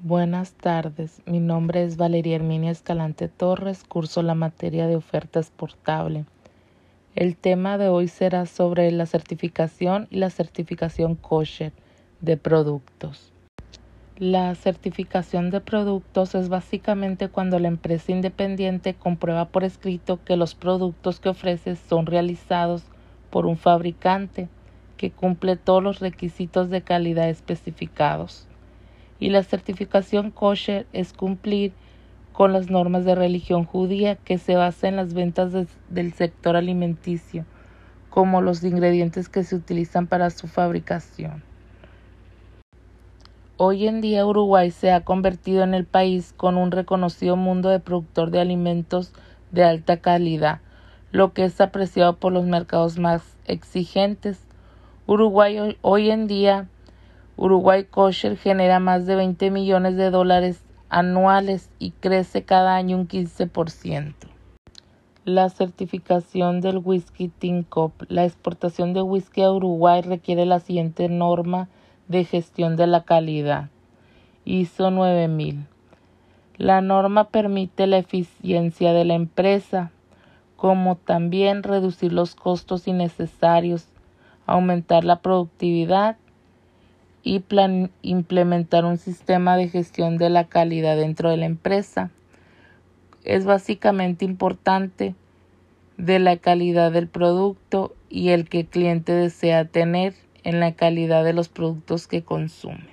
Buenas tardes, mi nombre es Valeria Herminia Escalante Torres, curso la materia de oferta exportable. El tema de hoy será sobre la certificación y la certificación kosher de productos. La certificación de productos es básicamente cuando la empresa independiente comprueba por escrito que los productos que ofrece son realizados por un fabricante que cumple todos los requisitos de calidad especificados. Y la certificación kosher es cumplir con las normas de religión judía que se basa en las ventas del sector alimenticio, como los ingredientes que se utilizan para su fabricación. Hoy en día Uruguay se ha convertido en el país con un reconocido mundo de productor de alimentos de alta calidad, lo que es apreciado por los mercados más exigentes. Uruguay hoy en día, Uruguay Kosher genera más de 20 millones de dólares anuales y crece cada año un 15%. La certificación del whisky Tincop. La exportación de whisky a Uruguay requiere la siguiente norma de gestión de la calidad. ISO 9000. La norma permite la eficiencia de la empresa, como también reducir los costos innecesarios, aumentar la productividad y implementar un sistema de gestión de la calidad dentro de la empresa. Es básicamente importante de la calidad del producto y el que el cliente desea tener en la calidad de los productos que consume.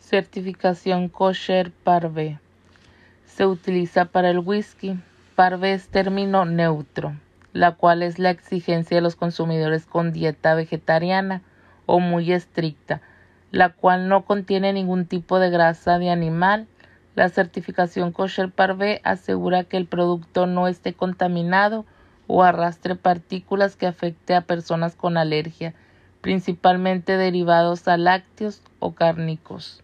Certificación kosher parve. Se utiliza para el whisky, Parve es término neutro, la cual es la exigencia de los consumidores con dieta vegetariana o muy estricta, la cual no contiene ningún tipo de grasa de animal. La certificación kosher parve asegura que el producto no esté contaminado o arrastre partículas que afecte a personas con alergia, principalmente derivados a lácteos o cárnicos.